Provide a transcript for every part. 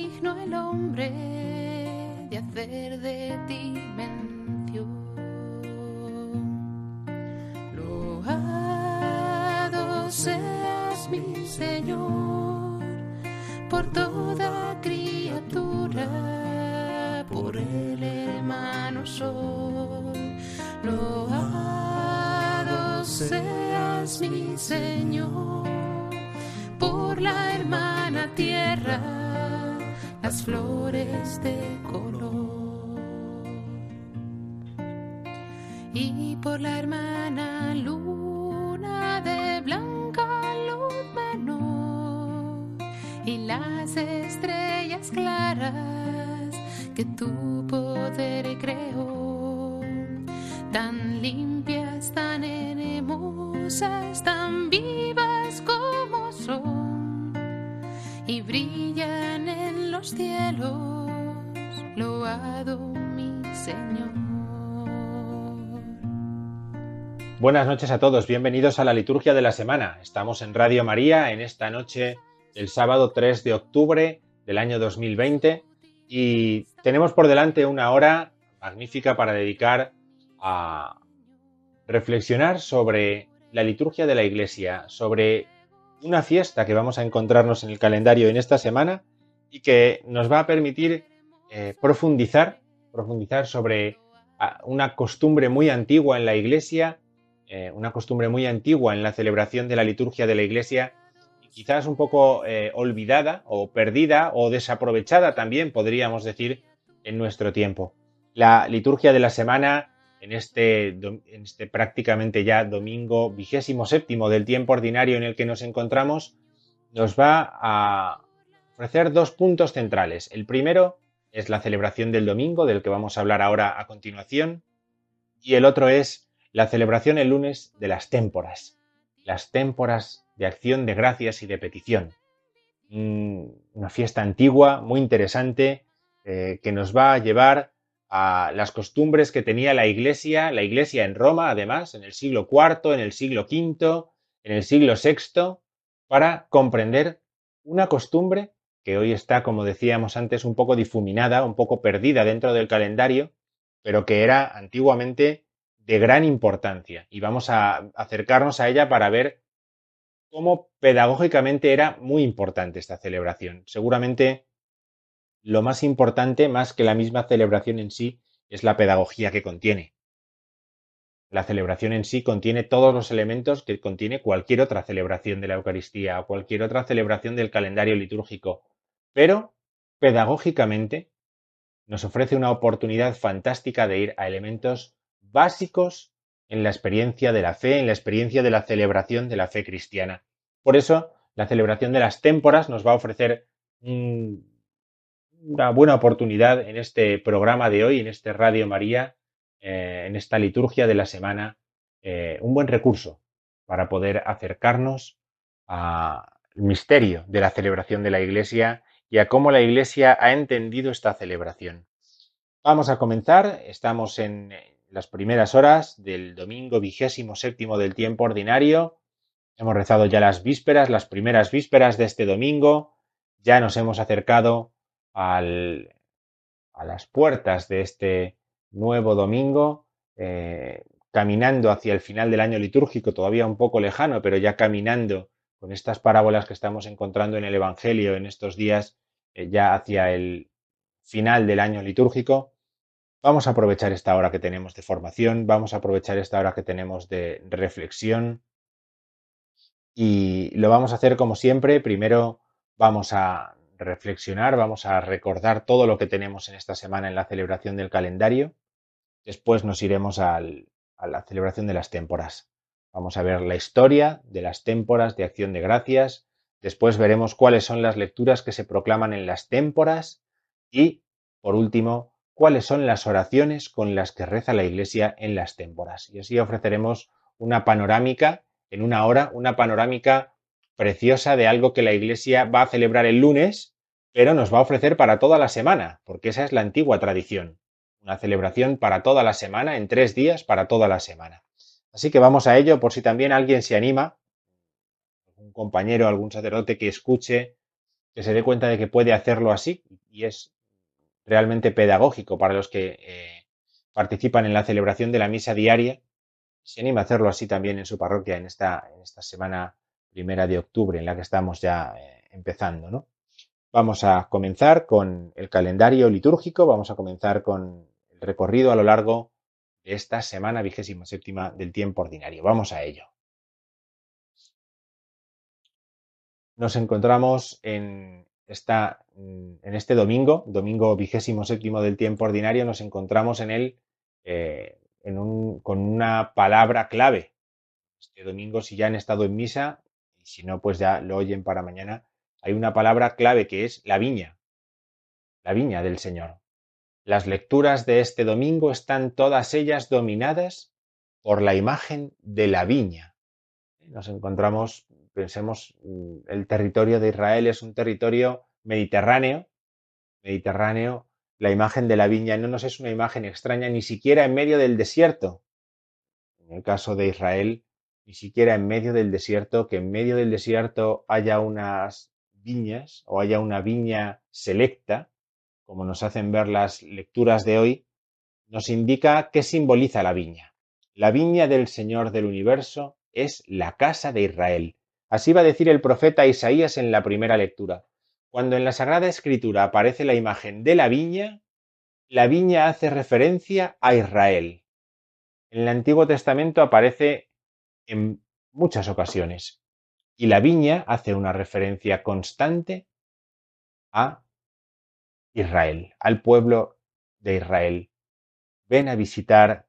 Digno el hombre de hacer de ti mención. Loado seas mi Señor por toda criatura, por el hermano sol. Loado seas mi Señor por la hermana tierra, las flores de color. Y por la hermana luna de blanca luz menor y las estrellas claras que tu poder creó, tan limpias, tan hermosas, Buenas noches a todos, bienvenidos a la liturgia de la semana. Estamos en Radio María en esta noche del sábado 3 de octubre del año 2020 y tenemos por delante una hora magnífica para dedicar a reflexionar sobre la liturgia de la Iglesia, sobre una fiesta que vamos a encontrarnos en el calendario en esta semana y que nos va a permitir eh, profundizar, profundizar sobre ah, una costumbre muy antigua en la Iglesia, eh, una costumbre muy antigua en la celebración de la liturgia de la Iglesia quizás un poco eh, olvidada o perdida o desaprovechada también, podríamos decir, en nuestro tiempo. La liturgia de la semana, en este, en este prácticamente ya domingo vigésimo séptimo del tiempo ordinario en el que nos encontramos, nos va a ofrecer dos puntos centrales. El primero es la celebración del domingo, del que vamos a hablar ahora a continuación, y el otro es la celebración el lunes de las témporas, las témporas de acción de gracias y de petición. Mm, Una fiesta antigua, muy interesante, eh, que nos va a llevar a las costumbres que tenía la Iglesia, la Iglesia en Roma, además, en el siglo IV, en el siglo V, en el siglo VI, para comprender una costumbre que hoy está, como decíamos antes, un poco difuminada, un poco perdida dentro del calendario, pero que era antiguamente de gran importancia. Y vamos a acercarnos a ella para ver cómo pedagógicamente era muy importante esta celebración. Seguramente lo más importante, más que la misma celebración en sí, es la pedagogía que contiene. La celebración en sí contiene todos los elementos que contiene cualquier otra celebración de la Eucaristía o cualquier otra celebración del calendario litúrgico, pero pedagógicamente nos ofrece una oportunidad fantástica de ir a elementos básicos en la experiencia de la fe, en la experiencia de la celebración de la fe cristiana. Por eso, la celebración de las témporas nos va a ofrecer un, una buena oportunidad en este programa de hoy, en este Radio María, eh, en esta liturgia de la semana, eh, un buen recurso para poder acercarnos al misterio de la celebración de la Iglesia y a cómo la Iglesia ha entendido esta celebración. Vamos a comenzar, estamos en las primeras horas del domingo vigésimo séptimo del tiempo ordinario Hemos rezado ya las vísperas, las primeras vísperas de este domingo. Ya nos hemos acercado a las puertas de este nuevo domingo, eh, caminando hacia el final del año litúrgico, todavía un poco lejano, pero ya caminando con estas parábolas que estamos encontrando en el Evangelio en estos días, eh, ya hacia el final del año litúrgico. Vamos a aprovechar esta hora que tenemos de formación, vamos a aprovechar esta hora que tenemos de reflexión y lo vamos a hacer como siempre. Primero vamos a reflexionar, vamos a recordar todo lo que tenemos en esta semana en la celebración del calendario. Después nos iremos a la celebración de las témporas. Vamos a ver la historia de las témporas de acción de gracias. Después veremos cuáles son las lecturas que se proclaman en las témporas. Y, por último, cuáles son las oraciones con las que reza la Iglesia en las témporas. Y así ofreceremos una panorámica, en una hora, una panorámica preciosa de algo que la Iglesia va a celebrar el lunes, pero nos va a ofrecer para toda la semana, porque esa es la antigua tradición. Una celebración para toda la semana, en tres días, para toda la semana. Así que vamos a ello, por si también alguien se anima, un compañero, algún sacerdote que escuche, que se dé cuenta de que puede hacerlo así, y es realmente pedagógico para los que eh, participan en la celebración de la misa diaria. Se anima a hacerlo así también en su parroquia en esta, en esta semana primera de octubre en la que estamos ya eh, empezando. ¿no? Vamos a comenzar con el calendario litúrgico, vamos a comenzar con el recorrido a lo largo esta semana vigésima séptima del tiempo ordinario. Vamos a ello. Nos encontramos en esta, mm, en este domingo, domingo vigésimo séptimo del tiempo ordinario, nos encontramos en él eh, con una palabra clave. Este domingo, si ya han estado en misa, y si no, pues ya lo oyen para mañana, hay una palabra clave que es la viña, la viña del Señor. Las lecturas de este domingo están todas ellas dominadas por la imagen de la viña. Nos encontramos pensemos, mm, el territorio de Israel es un territorio mediterráneo, mediterráneo, la imagen de la viña no nos es una imagen extraña ni siquiera en medio del desierto. En el caso de Israel, ni siquiera en medio del desierto, que en medio del desierto haya unas viñas o haya una viña selecta, como nos hacen ver las lecturas de hoy, nos indica qué simboliza la viña. La viña del Señor del universo es la casa de Israel, Así va a decir el profeta Isaías en la primera lectura. Cuando en la Sagrada Escritura aparece la imagen de la viña, la viña hace referencia a Israel. En el Antiguo Testamento aparece en muchas ocasiones y la viña hace una referencia constante a Israel, al pueblo de Israel. Ven a visitar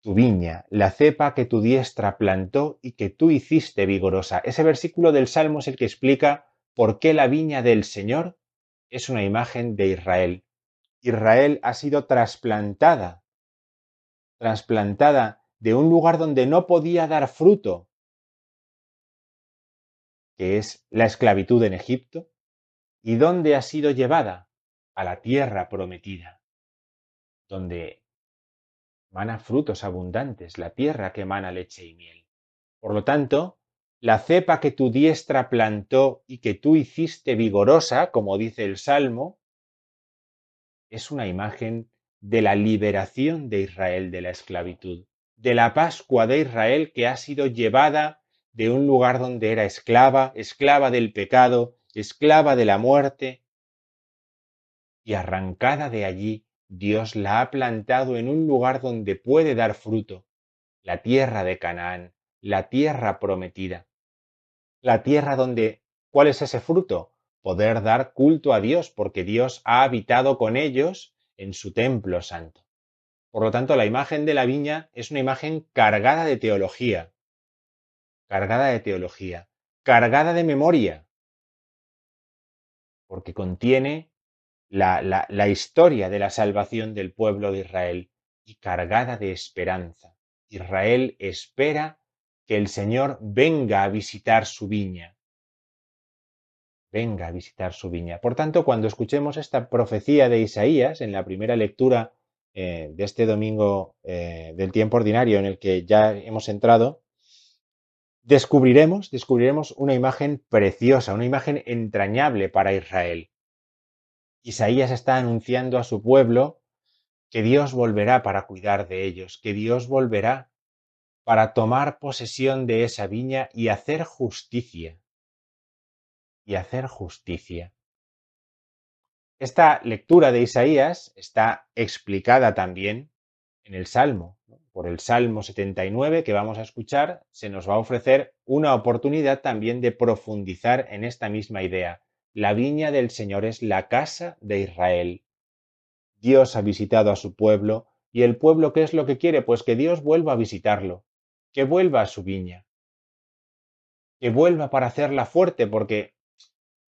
tu viña, la cepa que tu diestra plantó y que tú hiciste vigorosa. Ese versículo del Salmo es el que explica por qué la viña del Señor es una imagen de Israel. Israel ha sido trasplantada, trasplantada de un lugar donde no podía dar fruto, que es la esclavitud en Egipto, y donde ha sido llevada a la tierra prometida, donde mana frutos abundantes, la tierra que emana leche y miel. Por lo tanto, la cepa que tu diestra plantó y que tú hiciste vigorosa, como dice el Salmo, es una imagen de la liberación de Israel de la esclavitud, de la Pascua de Israel que ha sido llevada de un lugar donde era esclava, esclava del pecado, esclava de la muerte, y arrancada de allí Dios la ha plantado en un lugar donde puede dar fruto, la tierra de Canaán, la tierra prometida. La tierra donde, ¿cuál es ese fruto? Poder dar culto a Dios, porque Dios ha habitado con ellos en su templo santo. Por lo tanto, la imagen de la viña es una imagen cargada de teología, cargada de teología, cargada de memoria, porque contiene la, historia de la salvación del pueblo de Israel y cargada de esperanza. Israel espera que el Señor venga a visitar su viña. Venga a visitar su viña. Por tanto, cuando escuchemos esta profecía de Isaías en la primera lectura eh, de este domingo eh, del tiempo ordinario en el que ya hemos entrado, descubriremos, descubriremos una imagen preciosa, una imagen entrañable para Israel. Isaías está anunciando a su pueblo que Dios volverá para cuidar de ellos, que Dios volverá para tomar posesión de esa viña y hacer justicia. Y hacer justicia. Esta lectura de Isaías está explicada también en el Salmo. Por el Salmo 79 que vamos a escuchar, se nos va a ofrecer una oportunidad también de profundizar en esta misma idea. La viña del Señor es la casa de Israel. Dios ha visitado a su pueblo y el pueblo ¿qué es lo que quiere? Pues que Dios vuelva a visitarlo, que vuelva a su viña, que vuelva para hacerla fuerte, porque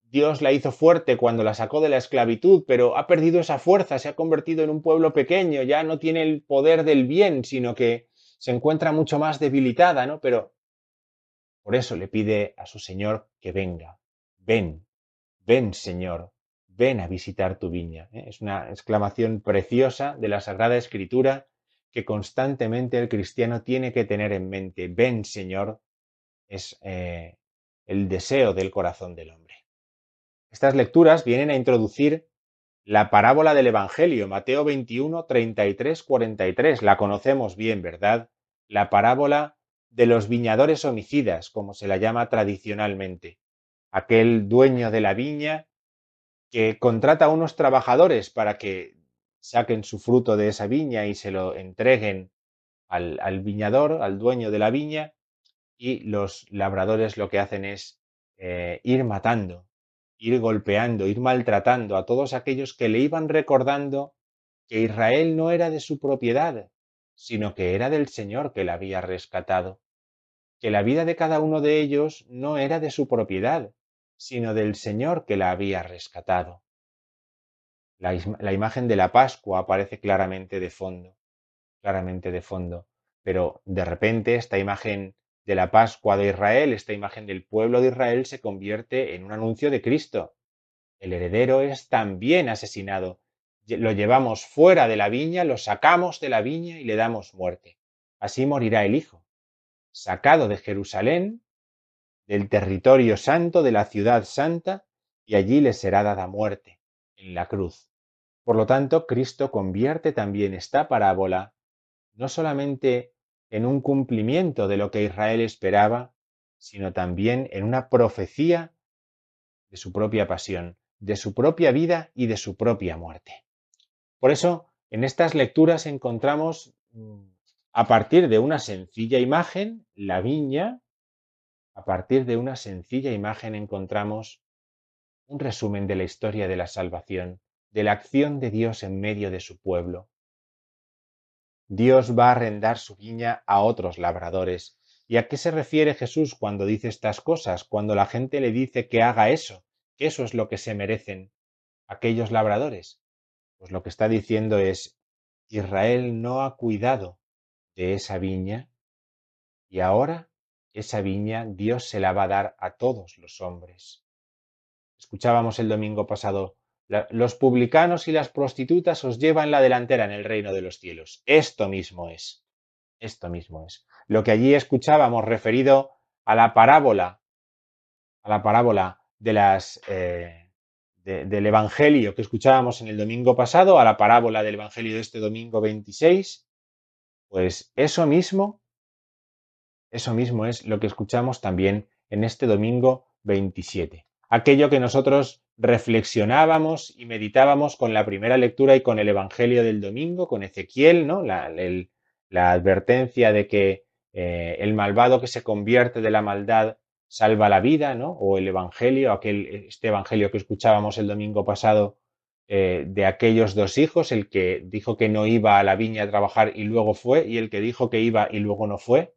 Dios la hizo fuerte cuando la sacó de la esclavitud, pero ha perdido esa fuerza, se ha convertido en un pueblo pequeño, ya no tiene el poder del bien, sino que se encuentra mucho más debilitada, ¿no? Pero por eso le pide a su Señor que venga, ven, ven Señor, ven a visitar tu viña. ¿eh? Es una exclamación preciosa de la Sagrada Escritura que constantemente el cristiano tiene que tener en mente. Ven, Señor, es eh, el deseo del corazón del hombre. Estas lecturas vienen a introducir la parábola del Evangelio, Mateo 21, 33, 43. La conocemos bien, ¿verdad? La parábola de los viñadores homicidas, como se la llama tradicionalmente. Aquel dueño de la viña que contrata a unos trabajadores para que saquen su fruto de esa viña y se lo entreguen al, viñador, al dueño de la viña, y los labradores lo que hacen es eh, ir matando, ir golpeando, ir maltratando a todos aquellos que le iban recordando que Israel no era de su propiedad, sino que era del Señor que la había rescatado, que la vida de cada uno de ellos no era de su propiedad, sino del Señor que la había rescatado. La, imagen de la Pascua aparece claramente de fondo, claramente de fondo, pero de repente esta imagen de la Pascua de Israel, esta imagen del pueblo de Israel se convierte en un anuncio de Cristo. El heredero es también asesinado. Lo llevamos fuera de la viña, lo sacamos de la viña y le damos muerte. Así morirá el Hijo, sacado de Jerusalén del territorio santo de la ciudad santa, y allí le será dada muerte, en la cruz. Por lo tanto, Cristo convierte también esta parábola no solamente en un cumplimiento de lo que Israel esperaba, sino también en una profecía de su propia pasión, de su propia vida y de su propia muerte. Por eso, en estas lecturas encontramos, mm, a partir de una sencilla imagen, la viña, a partir de una sencilla imagen encontramos un resumen de la historia de la salvación, de la acción de Dios en medio de su pueblo. Dios va a arrendar su viña a otros labradores. ¿Y a qué se refiere Jesús cuando dice estas cosas? Cuando la gente le dice que haga eso, que eso es lo que se merecen aquellos labradores. Pues lo que está diciendo es, Israel no ha cuidado de esa viña y ahora esa viña Dios se la va a dar a todos los hombres. Escuchábamos el domingo pasado, los publicanos y las prostitutas os llevan la delantera en el reino de los cielos. Esto mismo es. Esto mismo es. Lo que allí escuchábamos referido a la parábola, a la parábola de las, eh, del Evangelio que escuchábamos en el domingo pasado, a la parábola del Evangelio de este domingo 26, pues eso mismo eso mismo es lo que escuchamos también en este domingo 27. Aquello que nosotros reflexionábamos y meditábamos con la primera lectura y con el Evangelio del domingo, con Ezequiel, ¿no? La, advertencia de que eh, el malvado que se convierte de la maldad salva la vida, ¿no? O el Evangelio, aquel, este Evangelio que escuchábamos el domingo pasado eh, de aquellos dos hijos, el que dijo que no iba a la viña a trabajar y luego fue, y el que dijo que iba y luego no fue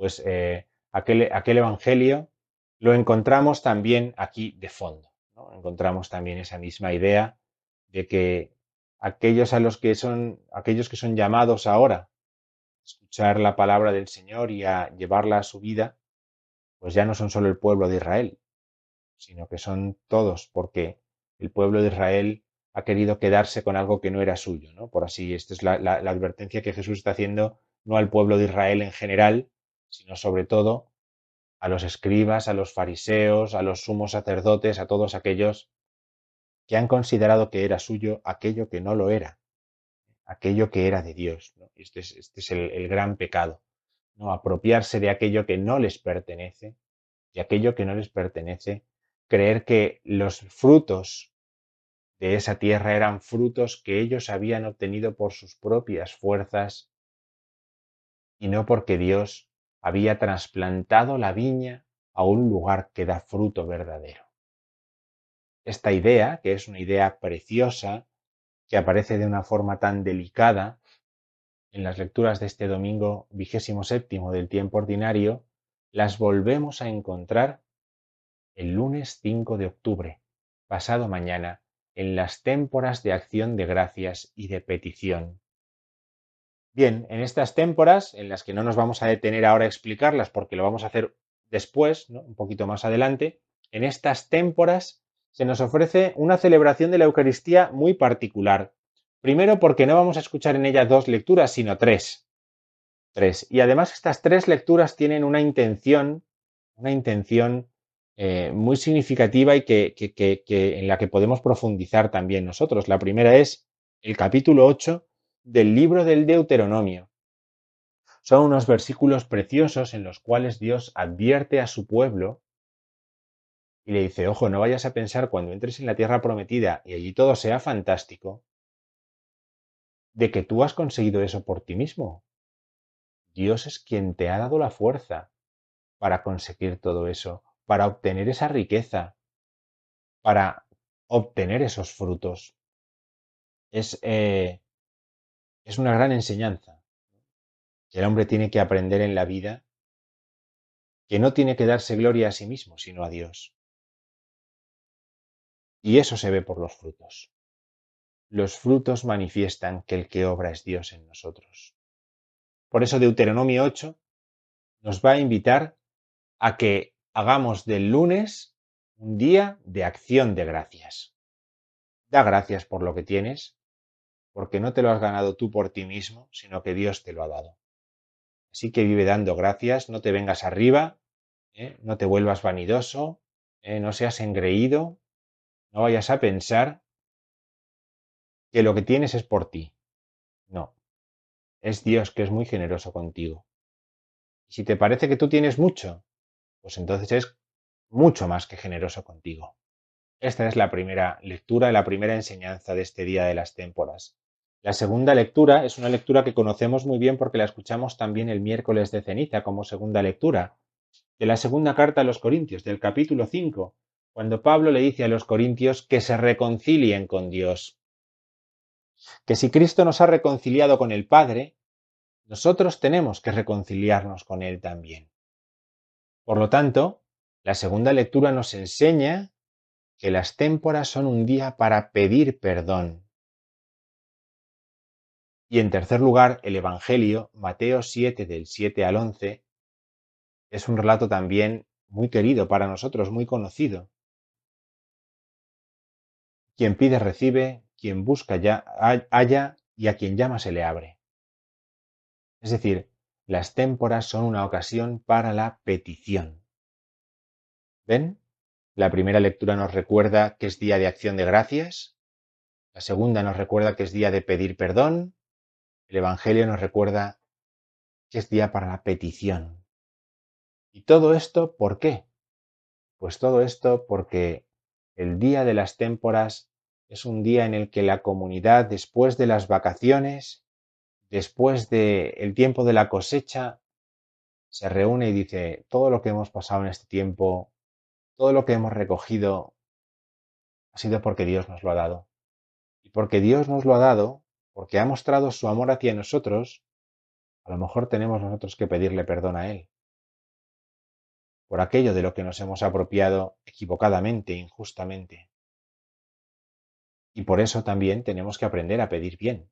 pues eh, aquel, aquel, evangelio lo encontramos también aquí de fondo. Encontramos también esa misma idea de que aquellos a los que son, aquellos que son llamados ahora a escuchar la palabra del Señor y a llevarla a su vida, pues ya no son solo el pueblo de Israel, sino que son todos, porque el pueblo de Israel ha querido quedarse con algo que no era suyo, ¿no? Por así, esta es la advertencia que Jesús está haciendo no al pueblo de Israel en general, sino sobre todo a los escribas, a los fariseos, a los sumos sacerdotes, a todos aquellos que han considerado que era suyo aquello que no lo era, aquello que era de Dios. Este es, este es el, gran pecado, ¿no? apropiarse de aquello que no les pertenece y aquello que no les pertenece, creer que los frutos de esa tierra eran frutos que ellos habían obtenido por sus propias fuerzas y no porque Dios había trasplantado la viña a un lugar que da fruto verdadero. Esta idea, que es una idea preciosa, que aparece de una forma tan delicada en las lecturas de este domingo vigésimo séptimo del tiempo ordinario, las volvemos a encontrar el lunes 5 de octubre, pasado mañana, en las témporas de acción de gracias y de petición. Bien, en estas témporas, en las que no nos vamos a detener ahora a explicarlas porque lo vamos a hacer después, un poquito más adelante, en estas témporas se nos ofrece una celebración de la Eucaristía muy particular. Primero porque no vamos a escuchar en ella dos lecturas, sino tres. Tres. Y además estas tres lecturas tienen una intención, una intención eh, muy significativa y que, en la que podemos profundizar también nosotros. La primera es el capítulo 8 del libro del Deuteronomio. Son unos versículos preciosos en los cuales Dios advierte a su pueblo y le dice, ojo, no vayas a pensar cuando entres en la tierra prometida y allí todo sea fantástico, de que tú has conseguido eso por ti mismo. Dios es quien te ha dado la fuerza para conseguir todo eso, para obtener esa riqueza, para obtener esos frutos. Es, eh, es una gran enseñanza que el hombre tiene que aprender en la vida, que no tiene que darse gloria a sí mismo, sino a Dios. Y eso se ve por los frutos. Los frutos manifiestan que el que obra es Dios en nosotros. Por eso Deuteronomio 8 nos va a invitar a que hagamos del lunes un día de acción de gracias. Da gracias por lo que tienes, porque no te lo has ganado tú por ti mismo, sino que Dios te lo ha dado. Así que vive dando gracias, no te vengas arriba, ¿eh? no te vuelvas vanidoso, ¿eh? no seas engreído, no vayas a pensar que lo que tienes es por ti. No, es Dios que es muy generoso contigo. Y si te parece que tú tienes mucho, pues entonces es mucho más que generoso contigo. Esta es la primera lectura, la primera enseñanza de este día de las témporas. La segunda lectura es una lectura que conocemos muy bien porque la escuchamos también el miércoles de ceniza como segunda lectura, de la segunda carta a los Corintios, del capítulo 5, cuando Pablo le dice a los Corintios que se reconcilien con Dios. Que si Cristo nos ha reconciliado con el Padre, nosotros tenemos que reconciliarnos con Él también. Por lo tanto, la segunda lectura nos enseña que las témporas son un día para pedir perdón. Y en tercer lugar, el Evangelio, Mateo 7 del 7 al 11, es un relato también muy querido para nosotros, muy conocido. Quien pide recibe, quien busca ya halla y a quien llama se le abre. Es decir, las témporas son una ocasión para la petición. ¿Ven? La primera lectura nos recuerda que es día de acción de gracias. La segunda nos recuerda que es día de pedir perdón. El Evangelio nos recuerda que es día para la petición. ¿Y todo esto por qué? Pues todo esto porque el día de las témporas es un día en el que la comunidad, después de las vacaciones, después del tiempo de la cosecha, se reúne y dice, todo lo que hemos pasado en este tiempo, todo lo que hemos recogido, ha sido porque Dios nos lo ha dado. Y porque Dios nos lo ha dado, porque ha mostrado su amor hacia nosotros, a lo mejor tenemos nosotros que pedirle perdón a Él. Por aquello de lo que nos hemos apropiado equivocadamente, injustamente. Y por eso también tenemos que aprender a pedir bien,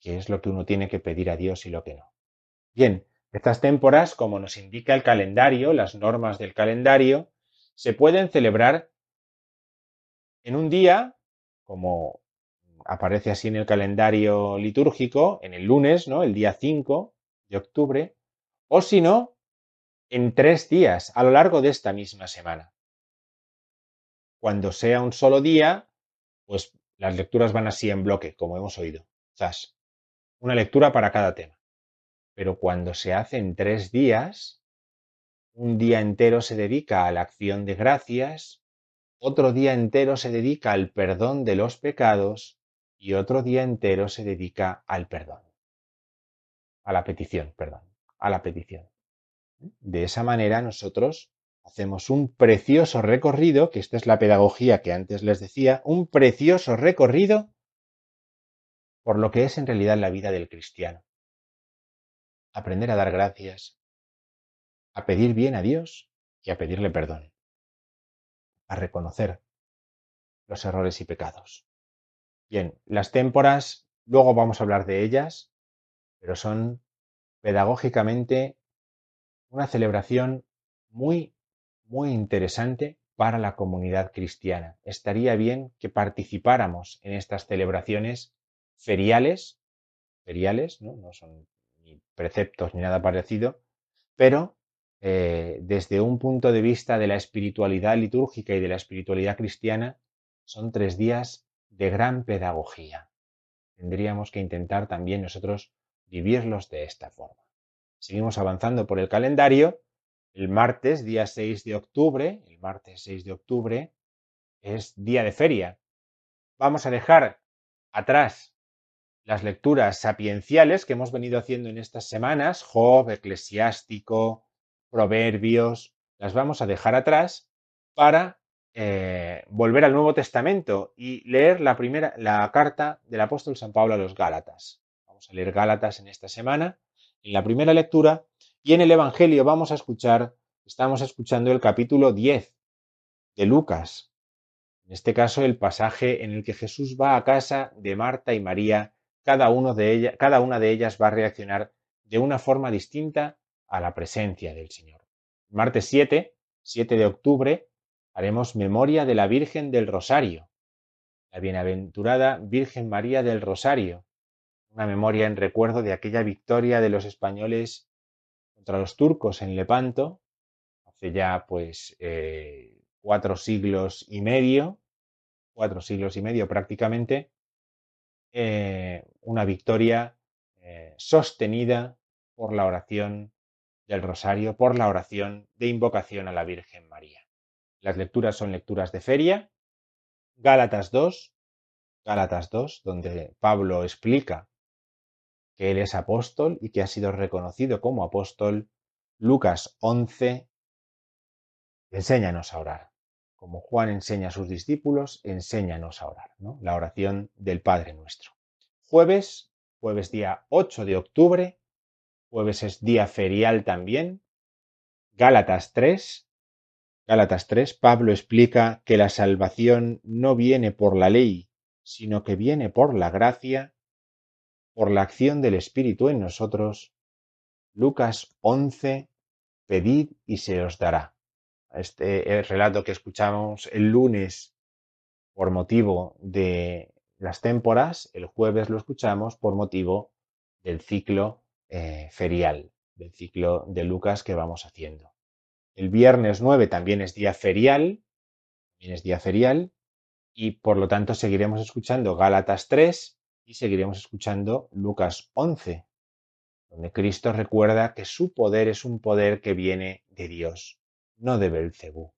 que es lo que uno tiene que pedir a Dios y lo que no. Bien, estas témporas, como nos indica el calendario, las normas del calendario, se pueden celebrar en un día, como aparece así en el calendario litúrgico, en el lunes, ¿no? El día 5 de octubre, o si no, en tres días a lo largo de esta misma semana. Cuando sea un solo día, pues las lecturas van así en bloque, como hemos oído. Zas. Una lectura para cada tema. Pero cuando se hace en tres días, un día entero se dedica a la acción de gracias, otro día entero se dedica al perdón de los pecados y otro día entero se dedica al perdón. A la petición, perdón, a la petición. De esa manera nosotros hacemos un precioso recorrido, que esta es la pedagogía que antes les decía, un precioso recorrido por lo que es en realidad la vida del cristiano. Aprender a dar gracias, a pedir bien a Dios y a pedirle perdón, a reconocer los errores y pecados. Bien, las témporas, luego vamos a hablar de ellas, pero son pedagógicamente una celebración muy, muy interesante para la comunidad cristiana. Estaría bien que participáramos en estas celebraciones feriales, feriales, no, no son ni preceptos ni nada parecido, pero eh, desde un punto de vista de la espiritualidad litúrgica y de la espiritualidad cristiana, son tres días de gran pedagogía. Tendríamos que intentar también nosotros vivirlos de esta forma. Seguimos avanzando por el calendario. El martes, día 6 de octubre, el martes 6 de octubre, es día de feria. Vamos a dejar atrás las lecturas sapienciales que hemos venido haciendo en estas semanas, Job, Eclesiástico, Proverbios, las vamos a dejar atrás para eh, volver al Nuevo Testamento y leer la primera, la carta del apóstol San Pablo a los Gálatas. Vamos a leer Gálatas en esta semana, en la primera lectura, y en el Evangelio vamos a escuchar, estamos escuchando el capítulo 10 de Lucas. En este caso, el pasaje en el que Jesús va a casa de Marta y María cada, cada una de ellas va a reaccionar de una forma distinta a la presencia del Señor. Martes 7, 7 de octubre, haremos memoria de la Virgen del Rosario, la bienaventurada Virgen María del Rosario, una memoria en recuerdo de aquella victoria de los españoles contra los turcos en Lepanto, hace ya pues eh, cuatro siglos y medio, cuatro siglos y medio prácticamente, eh, una victoria eh, sostenida por la oración del rosario, por la oración de invocación a la Virgen María. Las lecturas son lecturas de feria. Gálatas 2, Gálatas 2, donde Pablo explica que él es apóstol y que ha sido reconocido como apóstol. Lucas 11, enséñanos a orar como Juan enseña a sus discípulos, enséñanos a orar, ¿no? La oración del Padre nuestro. Jueves, jueves día 8 de octubre, jueves es día ferial también. Gálatas 3, Gálatas 3, Pablo explica que la salvación no viene por la ley, sino que viene por la gracia, por la acción del Espíritu en nosotros. Lucas 11, pedid y se os dará este relato que escuchamos el lunes por motivo de las témporas, el jueves lo escuchamos por motivo del ciclo eh, ferial, del ciclo de Lucas que vamos haciendo. El viernes 9 también es día ferial, también es día ferial, y por lo tanto seguiremos escuchando Gálatas 3 y seguiremos escuchando Lucas 11, donde Cristo recuerda que su poder es un poder que viene de Dios no de Belcebú.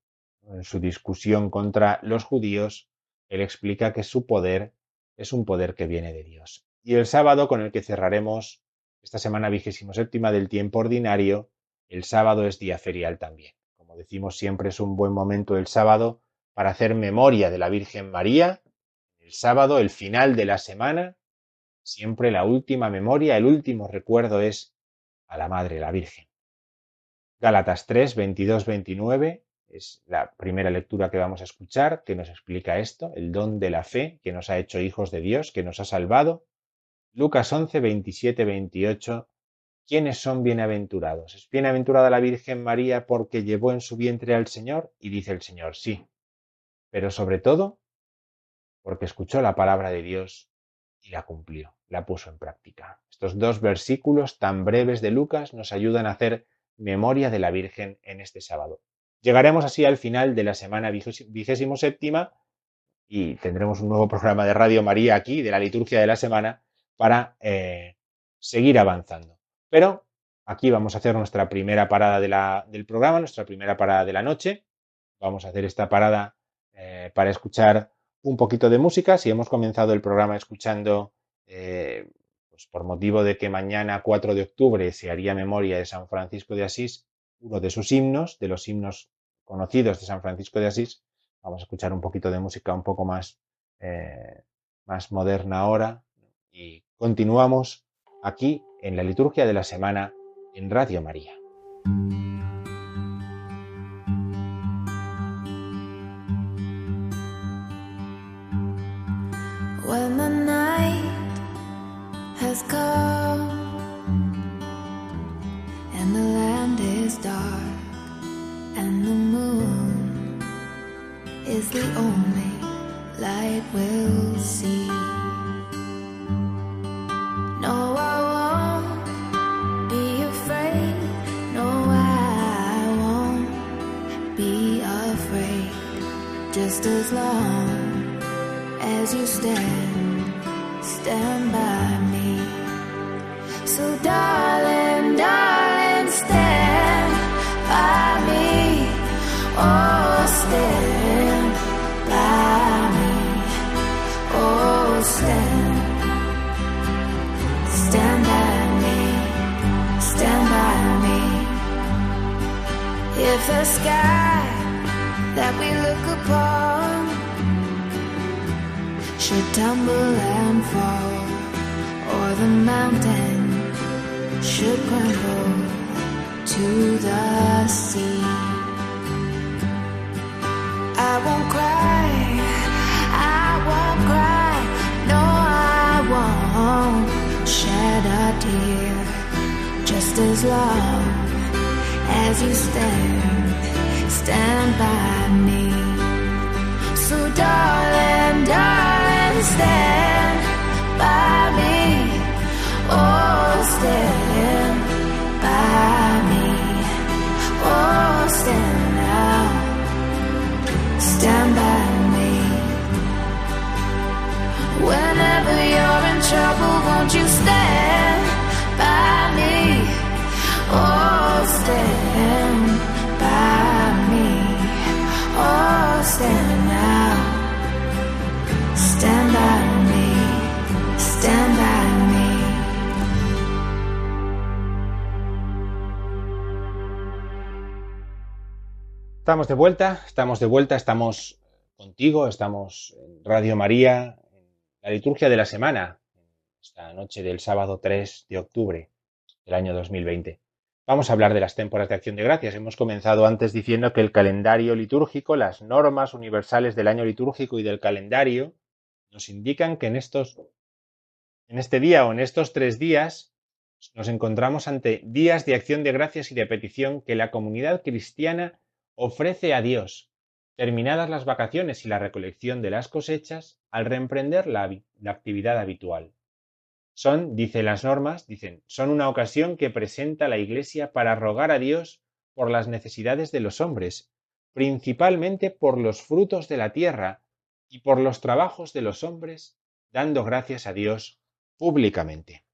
En su discusión contra los judíos, él explica que su poder es un poder que viene de Dios. Y el sábado, con el que cerraremos esta semana vigésimo séptima del tiempo ordinario, el sábado es día ferial también. Como decimos siempre, es un buen momento el sábado para hacer memoria de la Virgen María. El sábado, el final de la semana, siempre la última memoria, el último recuerdo es a la Madre, la Virgen. Gálatas 3, 22, 29 es la primera lectura que vamos a escuchar, que nos explica esto, el don de la fe que nos ha hecho hijos de Dios, que nos ha salvado. Lucas 11, 27, 28. ¿Quiénes son bienaventurados? ¿Es bienaventurada la Virgen María porque llevó en su vientre al Señor? Y dice el Señor, sí. Pero sobre todo, porque escuchó la palabra de Dios y la cumplió, la puso en práctica. Estos dos versículos tan breves de Lucas nos ayudan a hacer memoria de la Virgen en este sábado. Llegaremos así al final de la semana vigésimo séptima y tendremos un nuevo programa de Radio María aquí, de la liturgia de la semana, para eh, seguir avanzando. Pero aquí vamos a hacer nuestra primera parada del programa, nuestra primera parada de la noche. Vamos a hacer esta parada eh, para escuchar un poquito de música. Si hemos comenzado el programa escuchando, eh, pues por motivo de que mañana 4 de octubre se haría memoria de San Francisco de Asís, uno de sus himnos, de los himnos conocidos de San Francisco de Asís, vamos a escuchar un poquito de música un poco más, eh, más moderna ahora y continuamos aquí en la liturgia de la semana en Radio María. As you stand, stand by me. So, darling, darling, stand by me. Oh, stand by me. Oh, stand now. Stand by me. Whenever you're in trouble, won't you stand by me? Oh, stand Estamos de vuelta, estamos de vuelta, estamos contigo, estamos en Radio María, en la liturgia de la semana, esta noche del sábado 3 de octubre del año 2020. Vamos a hablar de las temporadas de acción de gracias. Hemos comenzado antes diciendo que el calendario litúrgico, las normas universales del año litúrgico y del calendario, nos indican que en estos, en este día o en estos tres días, nos encontramos ante días de acción de gracias y de petición que la comunidad cristiana ofrece a Dios, terminadas las vacaciones y la recolección de las cosechas, al reemprender la, la actividad habitual. Son, dicen las normas, dicen, son una ocasión que presenta la Iglesia para rogar a Dios por las necesidades de los hombres, principalmente por los frutos de la tierra y por los trabajos de los hombres, dando gracias a Dios públicamente.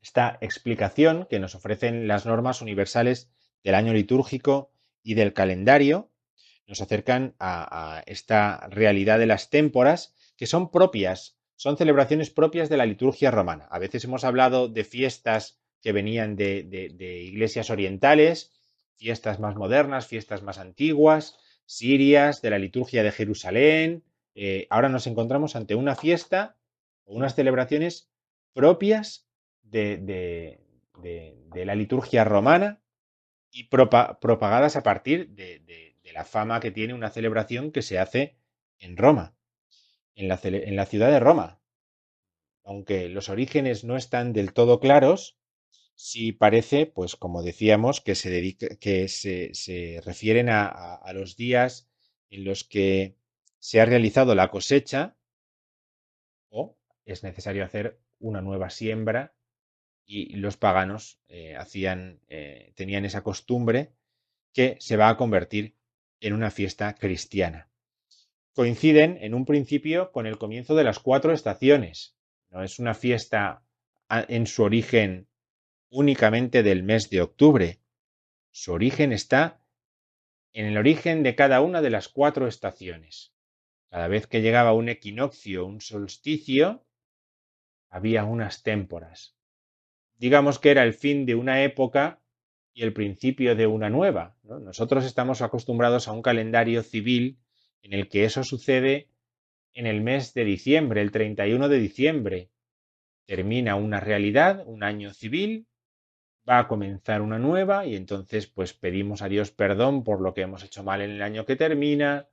Esta explicación que nos ofrecen las normas universales del año litúrgico y del calendario nos acercan a, a esta realidad de las témporas que son propias son celebraciones propias de la liturgia romana. A veces hemos hablado de fiestas que venían de, iglesias orientales, fiestas más modernas, fiestas más antiguas, sirias, de la liturgia de Jerusalén. Eh, ahora nos encontramos ante una fiesta o unas celebraciones propias de, la liturgia romana y propa, propagadas a partir de la fama que tiene una celebración que se hace en Roma en la, ciudad de Roma. Aunque los orígenes no están del todo claros, sí parece, pues como decíamos, que se, dedica, que se, refieren a, los días en los que se ha realizado la cosecha o es necesario hacer una nueva siembra y los paganos eh, hacían, eh, tenían esa costumbre que se va a convertir en una fiesta cristiana. Coinciden en un principio con el comienzo de las cuatro estaciones. No es una fiesta en su origen únicamente del mes de octubre. Su origen está en el origen de cada una de las cuatro estaciones. Cada vez que llegaba un equinoccio, un solsticio, había unas témporas. Digamos que era el fin de una época y el principio de una nueva. ¿no? Nosotros estamos acostumbrados a un calendario civil en el que eso sucede en el mes de diciembre, el 31 de diciembre. Termina una realidad, un año civil, va a comenzar una nueva y entonces pues pedimos a Dios perdón por lo que hemos hecho mal en el año que termina,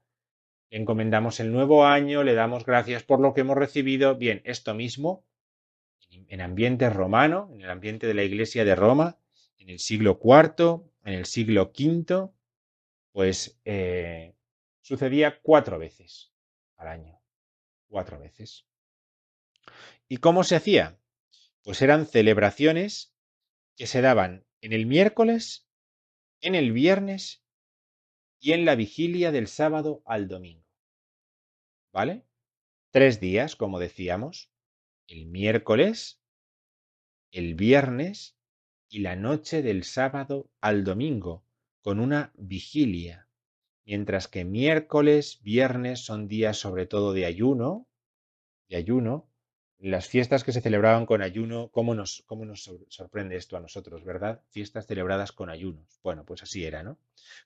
encomendamos el nuevo año, le damos gracias por lo que hemos recibido. Bien, esto mismo en ambiente romano, en el ambiente de la iglesia de Roma, en el siglo IV, en el siglo V, pues eh, sucedía cuatro veces al año. Cuatro veces. ¿Y cómo se hacía? Pues eran celebraciones que se daban en el miércoles, en el viernes y en la vigilia del sábado al domingo. ¿Vale? Tres días, como decíamos, el miércoles, el viernes y la noche del sábado al domingo, con una vigilia. Mientras que miércoles, viernes son días sobre todo de ayuno, de ayuno, las fiestas que se celebraban con ayuno, ¿cómo nos, cómo nos sor- sorprende esto a nosotros, verdad? Fiestas celebradas con ayunos. Bueno, pues así era, ¿no?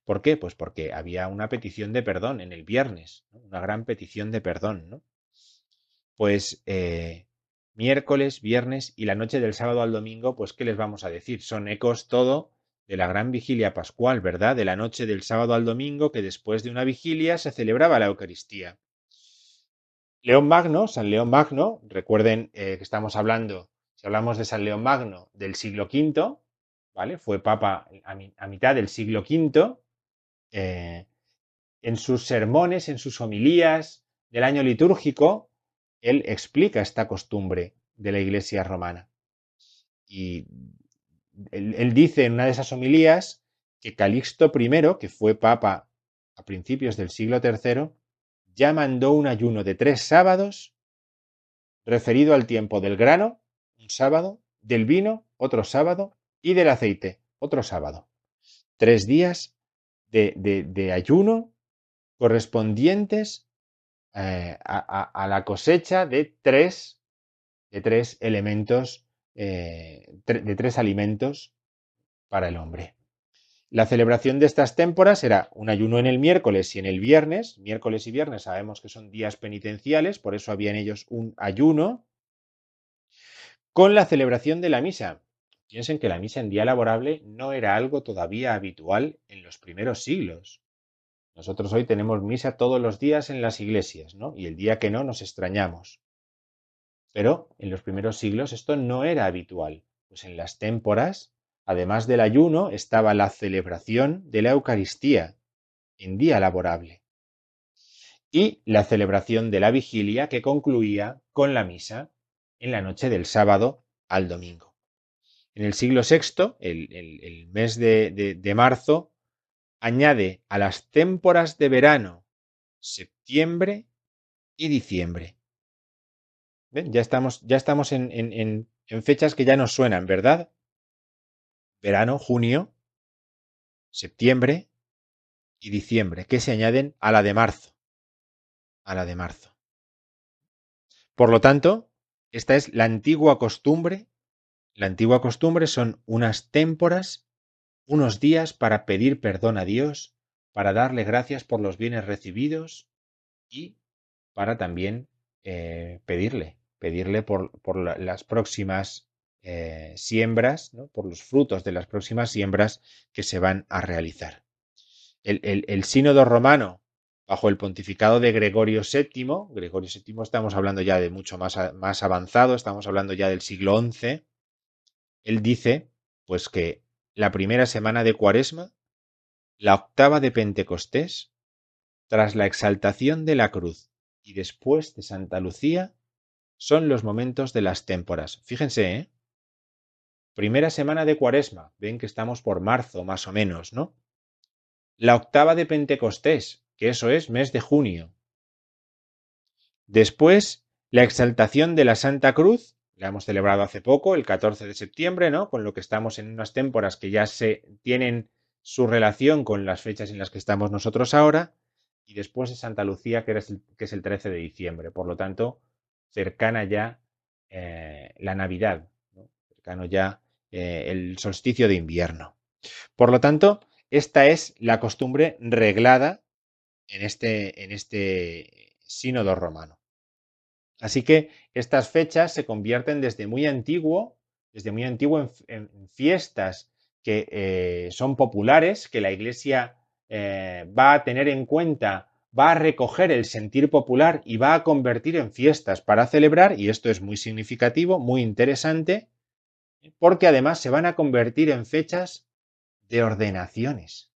¿Por qué? Pues porque había una petición de perdón en el viernes, una gran petición de perdón, ¿no? Pues eh, miércoles, viernes y la noche del sábado al domingo, pues ¿qué les vamos a decir? Son ecos todo de la gran vigilia pascual, ¿verdad? De la noche del sábado al domingo, que después de una vigilia se celebraba la Eucaristía. León Magno, San León Magno, recuerden eh, que estamos hablando, si hablamos de San León Magno del siglo V, ¿vale? Fue papa a, mi- a mitad del siglo V. eh, en sus sermones, en sus homilías del año litúrgico, él explica esta costumbre de la iglesia romana. Y él, dice en una de esas homilías que Calixto I, que fue papa a principios del siglo III, ya mandó un ayuno de tres sábados referido al tiempo del grano, un sábado, del vino, otro sábado, y del aceite, otro sábado. Tres días de, ayuno correspondientes eh, a, a- a la cosecha de tres, de tres elementos, eh, de tres alimentos para el hombre. La celebración de estas témporas era un ayuno en el miércoles y en el viernes. Miércoles y viernes sabemos que son días penitenciales, por eso había en ellos un ayuno. Con la celebración de la misa. Piensen que la misa en día laborable no era algo todavía habitual en los primeros siglos. Nosotros hoy tenemos misa todos los días en las iglesias, ¿no? Y el día que no nos extrañamos. Pero en los primeros siglos esto no era habitual. Pues en las témporas, además del ayuno, estaba la celebración de la Eucaristía en día laborable. Y la celebración de la vigilia que concluía con la misa en la noche del sábado al domingo. En el siglo VI, el, mes de, de- de marzo, añade a las témporas de verano septiembre y diciembre. Ya estamos, ya estamos en, en- en- en fechas que ya nos suenan, ¿verdad? Verano, junio, septiembre y diciembre, que se añaden a la de marzo. A la de marzo. Por lo tanto, esta es la antigua costumbre. La antigua costumbre son unas témporas, unos días para pedir perdón a Dios, para darle gracias por los bienes recibidos y para también eh, pedirle, pedirle por, por la- las próximas eh, siembras, ¿no? por los frutos de las próximas siembras que se van a realizar. El, el- el sínodo romano, bajo el pontificado de Gregorio VII, Gregorio VII estamos hablando ya de mucho más, más avanzado, estamos hablando ya del siglo XI, él dice pues que la primera semana de Cuaresma, la octava de Pentecostés, tras la exaltación de la cruz y después de Santa Lucía, son los momentos de las témporas. Fíjense, ¿eh? Primera semana de Cuaresma, ven que estamos por marzo más o menos, ¿no? La octava de Pentecostés, que eso es mes de junio. Después, la exaltación de la Santa Cruz, la hemos celebrado hace poco, el 14 de septiembre, ¿no? Con lo que estamos en unas témporas que ya se tienen su relación con las fechas en las que estamos nosotros ahora, y después de Santa Lucía, que, es el, que es el 13 de diciembre. Por lo tanto, cercana ya eh, la Navidad, ¿no? cercano ya eh, el solsticio de invierno. Por lo tanto, esta es la costumbre reglada en este, en este sínodo romano. Así que estas fechas se convierten desde muy antiguo, desde muy antiguo en, fiestas que eh, son populares, que la Iglesia va a tener en cuenta, va a recoger el sentir popular y va a convertir en fiestas para celebrar, y esto es muy significativo, muy interesante, porque además se van a convertir en fechas de ordenaciones.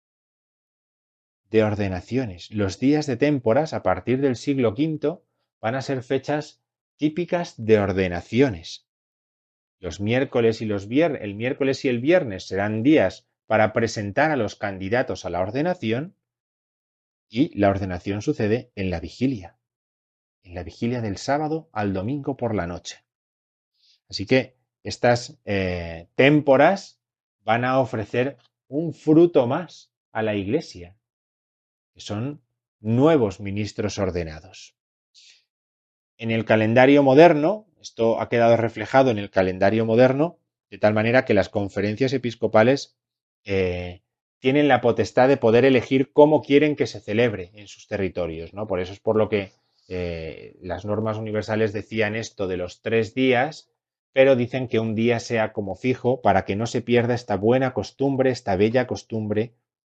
De ordenaciones. Los días de témporas a partir del siglo V van a ser fechas típicas de ordenaciones. Los miércoles y los viernes, el miércoles y el viernes serán días para presentar a los candidatos a la ordenación y la ordenación sucede en la vigilia, en la vigilia del sábado al domingo por la noche. Así que estas eh, témporas van a ofrecer un fruto más a la iglesia, que son nuevos ministros ordenados. En el calendario moderno, esto ha quedado reflejado en el calendario moderno, de tal manera que las conferencias episcopales eh, tienen la potestad de poder elegir cómo quieren que se celebre en sus territorios. ¿no? Por eso es por lo que eh, las normas universales decían esto de los tres días, pero dicen que un día sea como fijo para que no se pierda esta buena costumbre, esta bella costumbre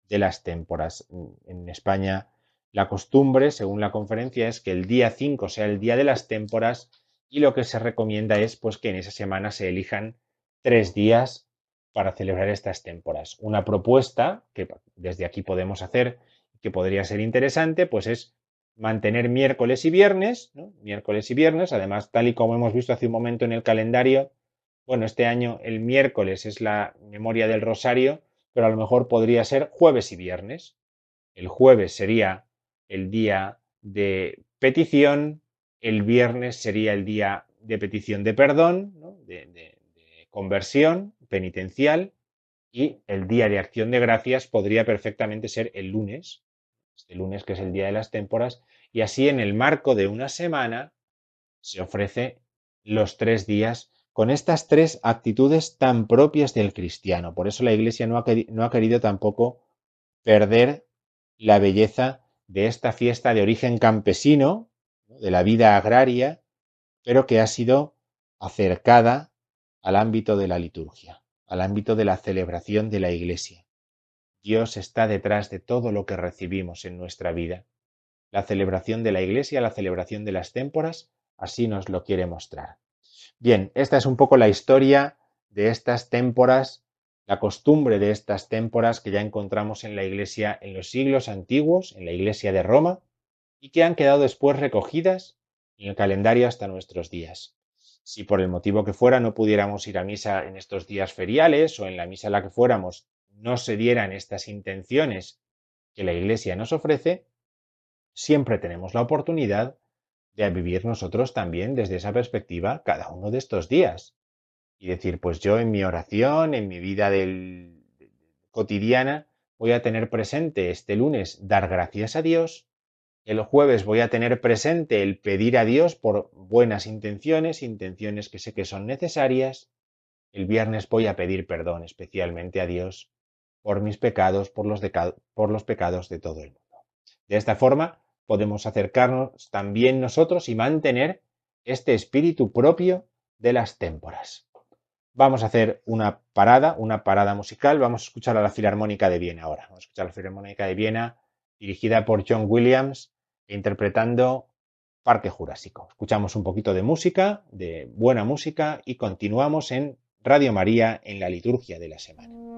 de las témporas. En España la costumbre, según la conferencia, es que el día 5 sea el día de las témporas y lo que se recomienda es pues que en esa semana se elijan tres días para celebrar estas temporadas. Una propuesta que desde aquí podemos hacer, que podría ser interesante, pues es mantener miércoles y viernes, miércoles y viernes, además, tal y como hemos visto hace un momento en el calendario, bueno, este año el miércoles es la memoria del rosario, pero a lo mejor podría ser jueves y viernes. El jueves sería el día de petición, el viernes sería el día de petición de perdón, de conversión, penitencial y el día de acción de gracias podría perfectamente ser el lunes, este lunes que es el día de las témporas, y así en el marco de una semana se ofrece los tres días con estas tres actitudes tan propias del cristiano. Por eso la Iglesia no ha, no ha querido tampoco perder la belleza de esta fiesta de origen campesino, de la vida agraria, pero que ha sido acercada al ámbito de la liturgia, al ámbito de la celebración de la Iglesia. Dios está detrás de todo lo que recibimos en nuestra vida. La celebración de la Iglesia, la celebración de las témporas, así nos lo quiere mostrar. Bien, esta es un poco la historia de estas témporas, la costumbre de estas témporas que ya encontramos en la Iglesia en los siglos antiguos, en la Iglesia de Roma, y que han quedado después recogidas en el calendario hasta nuestros días si por el motivo que fuera no pudiéramos ir a misa en estos días feriales o en la misa a la que fuéramos no se dieran estas intenciones que la Iglesia nos ofrece, siempre tenemos la oportunidad de vivir nosotros también desde esa perspectiva cada uno de estos días. Y decir, pues yo en mi oración, en mi vida del, cotidiana, voy a tener presente este lunes dar gracias a Dios el jueves voy a tener presente el pedir a Dios por buenas intenciones, intenciones que sé que son necesarias. El viernes voy a pedir perdón especialmente a Dios por mis pecados, por los, pecados de todo el mundo. De esta forma podemos acercarnos también nosotros y mantener este espíritu propio de las témporas. Vamos a hacer una parada, una parada musical. Vamos a escuchar a la Filarmónica de Viena ahora. Vamos a escuchar a la Filarmónica de Viena dirigida por John Williams interpretando Parque Jurásico. Escuchamos un poquito de música, de buena música, y continuamos en Radio María en la liturgia de la semana.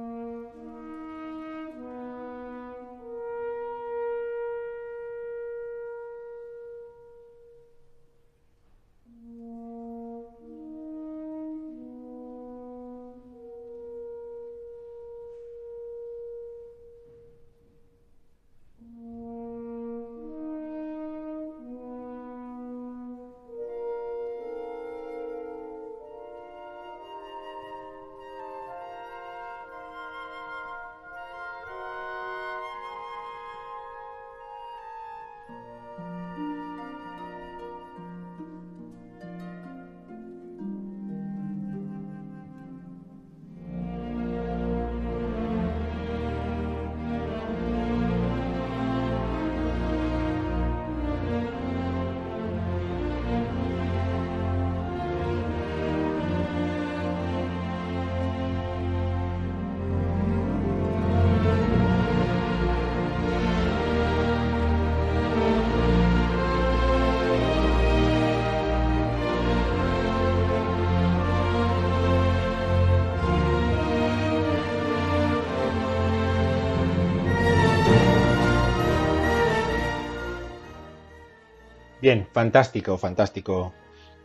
Bien, fantástico, fantástico.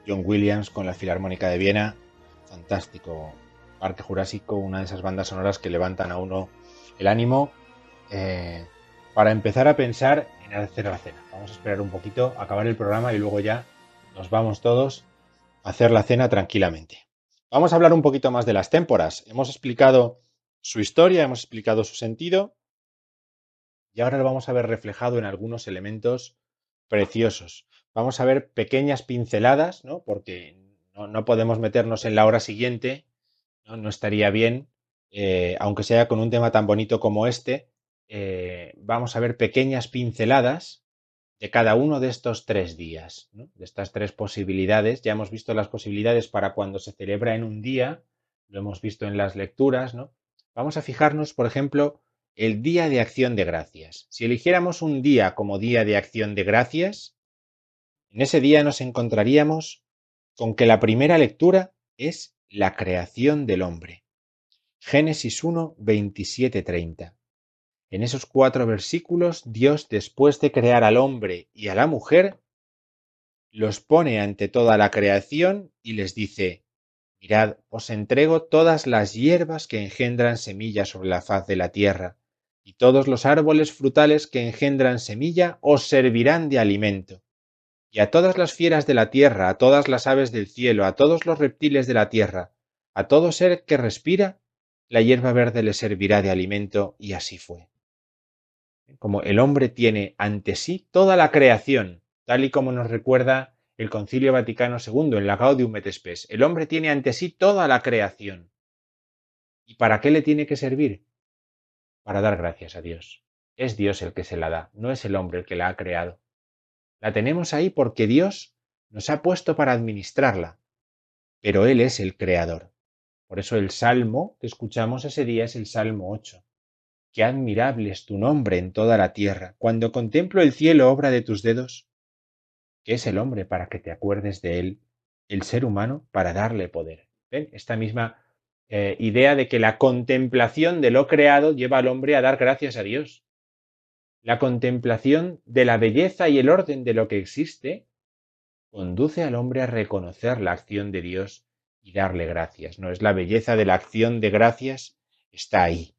John Williams con la Filarmónica de Viena. Fantástico. Parque Jurásico, una de esas bandas sonoras que levantan a uno el ánimo eh, para empezar a pensar en hacer la cena. Vamos a esperar un poquito, acabar el programa y luego ya nos vamos todos a hacer la cena tranquilamente. Vamos a hablar un poquito más de las témporas. Hemos explicado su historia, hemos explicado su sentido y ahora lo vamos a ver reflejado en algunos elementos preciosos. Vamos a ver pequeñas pinceladas, ¿no? Porque no, no podemos meternos en la hora siguiente, no, estaría bien, eh, aunque sea con un tema tan bonito como este, eh, vamos a ver pequeñas pinceladas de cada uno de estos tres días, de estas tres posibilidades. Ya hemos visto las posibilidades para cuando se celebra en un día, lo hemos visto en las lecturas, ¿no? Vamos a fijarnos, por ejemplo, el Día de Acción de Gracias. Si eligiéramos un día como Día de Acción de Gracias, en ese día nos encontraríamos con que la primera lectura es la creación del hombre. Génesis 1, 27, 30. En esos cuatro versículos, Dios, después de crear al hombre y a la mujer, los pone ante toda la creación y les dice, Mirad, os entrego todas las hierbas que engendran semilla sobre la faz de la tierra, y todos los árboles frutales que engendran semilla os servirán de alimento. Y a todas las fieras de la tierra, a todas las aves del cielo, a todos los reptiles de la tierra, a todo ser que respira, la hierba verde le servirá de alimento, y así fue. Como el hombre tiene ante sí toda la creación, tal y como nos recuerda el Concilio Vaticano II en la Gaudium et Spes. El hombre tiene ante sí toda la creación. ¿Y para qué le tiene que servir? Para dar gracias a Dios. Es Dios el que se la da, no es el hombre el que la ha creado. La tenemos ahí porque Dios nos ha puesto para administrarla, pero Él es el creador. Por eso el salmo que escuchamos ese día es el Salmo 8. Qué admirable es tu nombre en toda la tierra. Cuando contemplo el cielo, obra de tus dedos, ¿qué es el hombre para que te acuerdes de él? El ser humano para darle poder. ¿Ven? Esta misma eh, idea de que la contemplación de lo creado lleva al hombre a dar gracias a Dios. La contemplación de la belleza y el orden de lo que existe conduce al hombre a reconocer la acción de Dios y darle gracias. ¿no? Es la belleza de la acción de gracias, está ahí,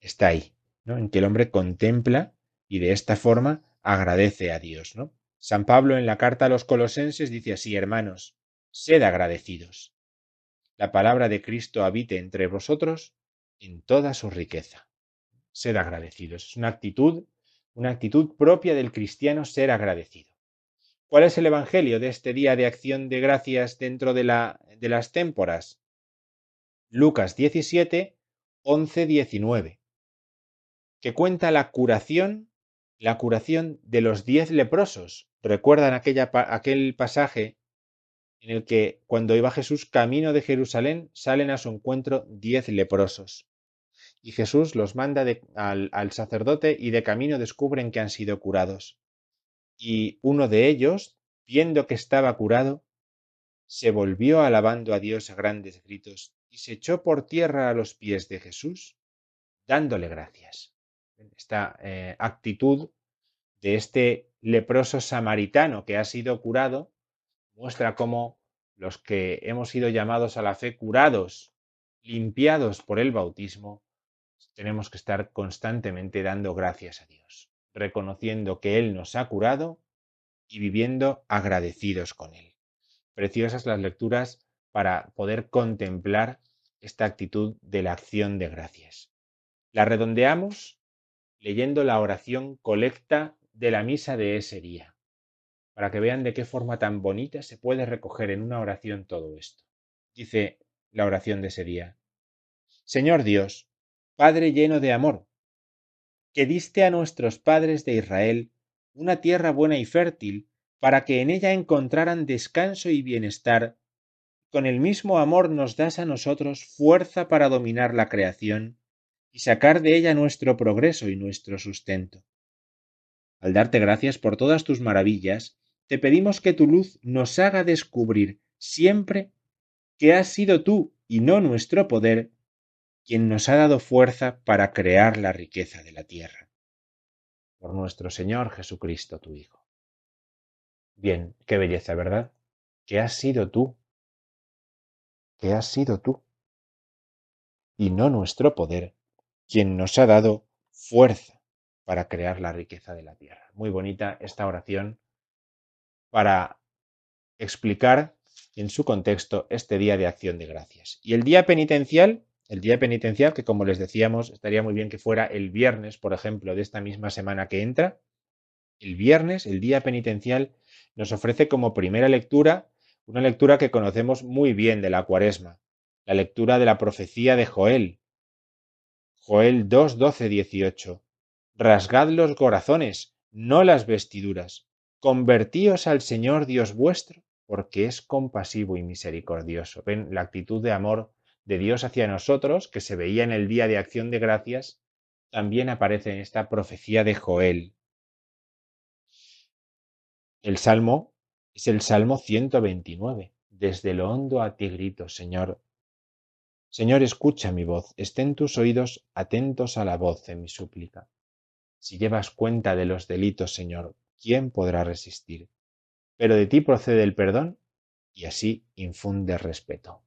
está ahí, ¿no? En que el hombre contempla y de esta forma agradece a Dios. San Pablo en la carta a los colosenses dice así, hermanos, sed agradecidos. La palabra de Cristo habite entre vosotros en toda su riqueza. Sed agradecidos. Es una actitud, una actitud propia del cristiano ser agradecido. ¿Cuál es el Evangelio de este día de acción de gracias dentro de, la, de las témporas? Lucas 17, 11, 19, que cuenta la curación, la curación de los diez leprosos. ¿Recuerdan aquella, aquel pasaje en el que cuando iba Jesús camino de Jerusalén salen a su encuentro diez leprosos? Y Jesús los manda al sacerdote y de camino descubren que han sido curados y uno de ellos, viendo que estaba curado, se volvió alabando a Dios a grandes gritos y se echó por tierra a los pies de Jesús, dándole gracias. Esta eh, actitud de este leproso samaritano que ha sido curado muestra cómo los que hemos sido llamados a la fe curados, limpiados por el bautismo, tenemos que estar constantemente dando gracias a Dios reconociendo que Él nos ha curado y viviendo agradecidos con Él. Preciosas las lecturas para poder contemplar esta actitud de la acción de gracias. La redondeamos leyendo la oración colecta de la misa de ese día, para que vean de qué forma tan bonita se puede recoger en una oración todo esto. Dice la oración de ese día. Señor Dios, Padre lleno de amor, que diste a nuestros padres de Israel una tierra buena y fértil, para que en ella encontraran descanso y bienestar, con el mismo amor nos das a nosotros fuerza para dominar la creación y sacar de ella nuestro progreso y nuestro sustento. Al darte gracias por todas tus maravillas, te pedimos que tu luz nos haga descubrir siempre que has sido tú y no nuestro poder quien nos ha dado fuerza para crear la riqueza de la tierra. Por nuestro Señor Jesucristo, tu Hijo. Bien, qué belleza, ¿verdad? Que has sido tú, que has sido tú, y no nuestro poder, quien nos ha dado fuerza para crear la riqueza de la tierra. Muy bonita esta oración para explicar en su contexto este día de acción de gracias. Y el día penitencial, el día penitencial que como les decíamos estaría muy bien que fuera el viernes, por ejemplo, de esta misma semana que entra, el viernes, el día penitencial, nos ofrece como primera lectura una lectura que conocemos muy bien de la cuaresma, la lectura de la profecía de Joel. Joel 2, 12, 18. Rasgad los corazones, no las vestiduras. Convertíos al Señor Dios vuestro, porque es compasivo y misericordioso. Ven la actitud de amor de Dios hacia nosotros, que se veía en el día de acción de gracias, también aparece en esta profecía de Joel. El salmo es el Salmo 129. Desde lo hondo a ti grito, Señor. Señor, escucha mi voz, estén tus oídos atentos a la voz de mi súplica. Si llevas cuenta de los delitos, Señor, ¿quién podrá resistir? Pero de ti procede el perdón y así infunde respeto.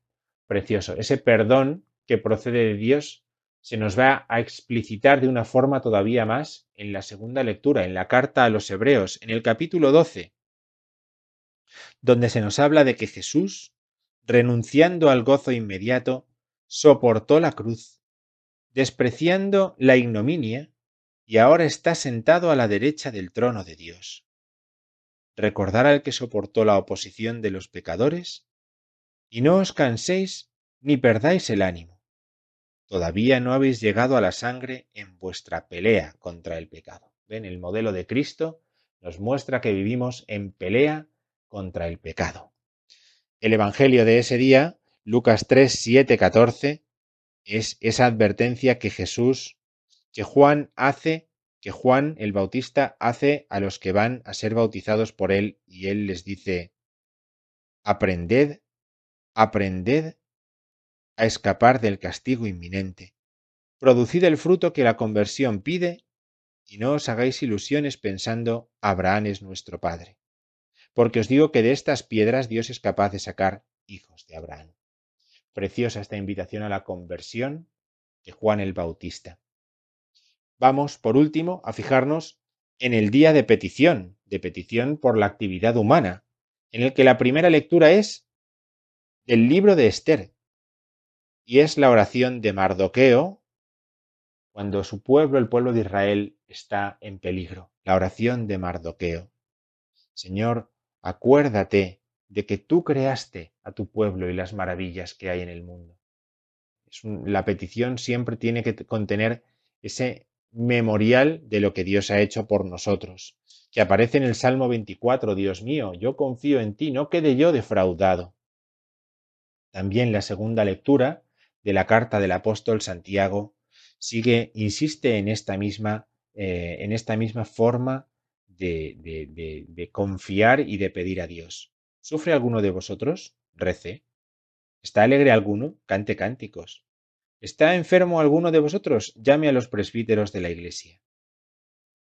Precioso. Ese perdón que procede de Dios se nos va a explicitar de una forma todavía más en la segunda lectura, en la carta a los Hebreos, en el capítulo 12 donde se nos habla de que Jesús, renunciando al gozo inmediato, soportó la cruz, despreciando la ignominia, y ahora está sentado a la derecha del trono de Dios. Recordar al que soportó la oposición de los pecadores, y no os canséis ni perdáis el ánimo. Todavía no habéis llegado a la sangre en vuestra pelea contra el pecado. Ven, el modelo de Cristo nos muestra que vivimos en pelea contra el pecado. El Evangelio de ese día, Lucas 3, 7, 14, es esa advertencia que Jesús, que Juan hace, que Juan el Bautista hace a los que van a ser bautizados por él y él les dice, aprended, aprended a escapar del castigo inminente. Producid el fruto que la conversión pide y no os hagáis ilusiones pensando Abraham es nuestro Padre porque os digo que de estas piedras Dios es capaz de sacar hijos de Abraham. Preciosa esta invitación a la conversión de Juan el Bautista. Vamos, por último, a fijarnos en el día de petición, de petición por la actividad humana, en el que la primera lectura es del libro de Esther, y es la oración de Mardoqueo cuando su pueblo, el pueblo de Israel, está en peligro. La oración de Mardoqueo. Señor, acuérdate de que tú creaste a tu pueblo y las maravillas que hay en el mundo. la petición siempre tiene que contener ese memorial de lo que Dios ha hecho por nosotros, que aparece en el Salmo 24, Dios mío, yo confío en ti, no quede yo defraudado. También la segunda lectura de la carta del apóstol Santiago sigue, insiste en esta misma, eh, en esta misma forma de, confiar y de pedir a Dios. ¿Sufre alguno de vosotros? Rece. ¿Está alegre alguno? Cante cánticos. ¿Está enfermo alguno de vosotros? Llame a los presbíteros de la iglesia.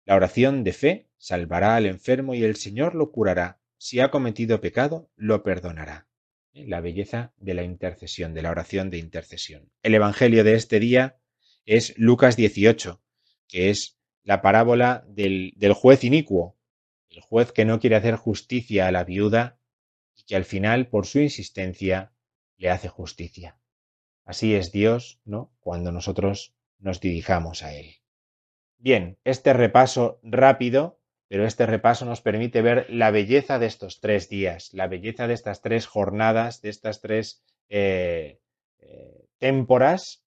La oración de fe salvará al enfermo y el Señor lo curará. Si ha cometido pecado, lo perdonará. ¿Eh? La belleza de la intercesión, de la oración de intercesión. El Evangelio de este día es Lucas 18, que es la parábola del, juez inicuo, el juez que no quiere hacer justicia a la viuda y que al final, por su insistencia, le hace justicia. Así es Dios, ¿no? Cuando nosotros nos dirijamos a Él. Bien, este repaso rápido, pero este repaso nos permite ver la belleza de estos tres días, la belleza de estas tres jornadas, de estas tres eh, eh, témporas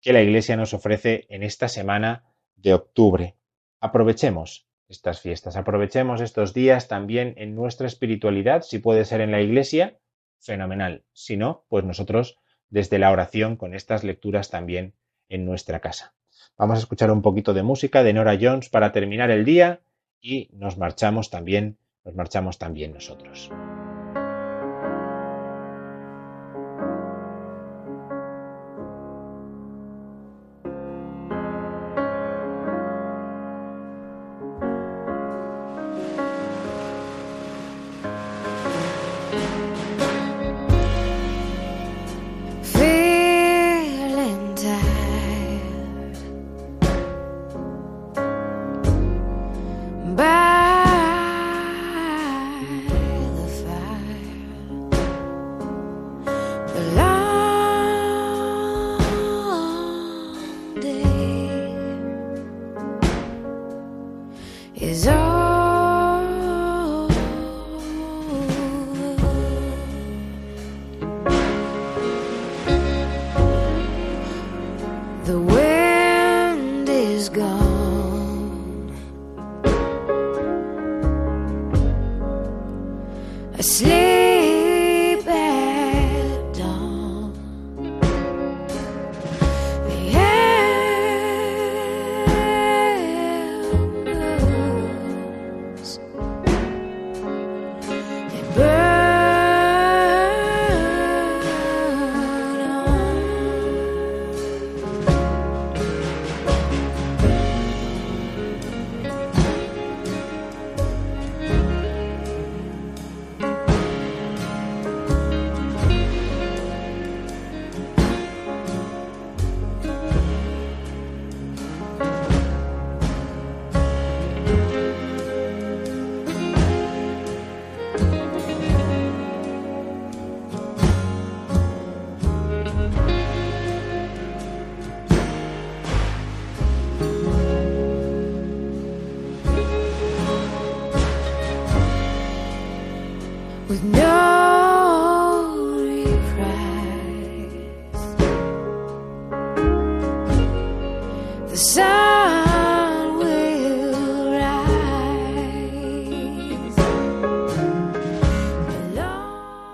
que la Iglesia nos ofrece en esta semana de octubre. Aprovechemos estas fiestas, aprovechemos estos días también en nuestra espiritualidad, si puede ser en la iglesia, fenomenal. Si no, pues nosotros desde la oración con estas lecturas también en nuestra casa. Vamos a escuchar un poquito de música de Nora Jones para terminar el día y nos marchamos también, nos marchamos también nosotros.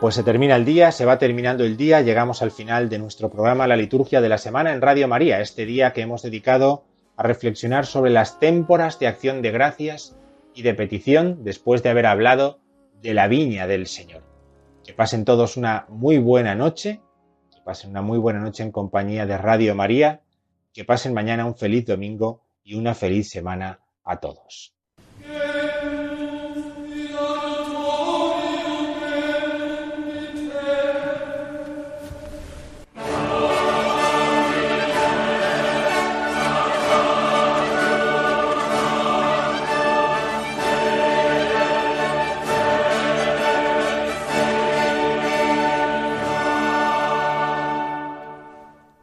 Pues se termina el día, se va terminando el día, llegamos al final de nuestro programa La Liturgia de la Semana en Radio María, este día que hemos dedicado a reflexionar sobre las témporas de acción de gracias y de petición después de haber hablado de la viña del Señor. Que pasen todos una muy buena noche, que pasen una muy buena noche en compañía de Radio María, que pasen mañana un feliz domingo y una feliz semana a todos.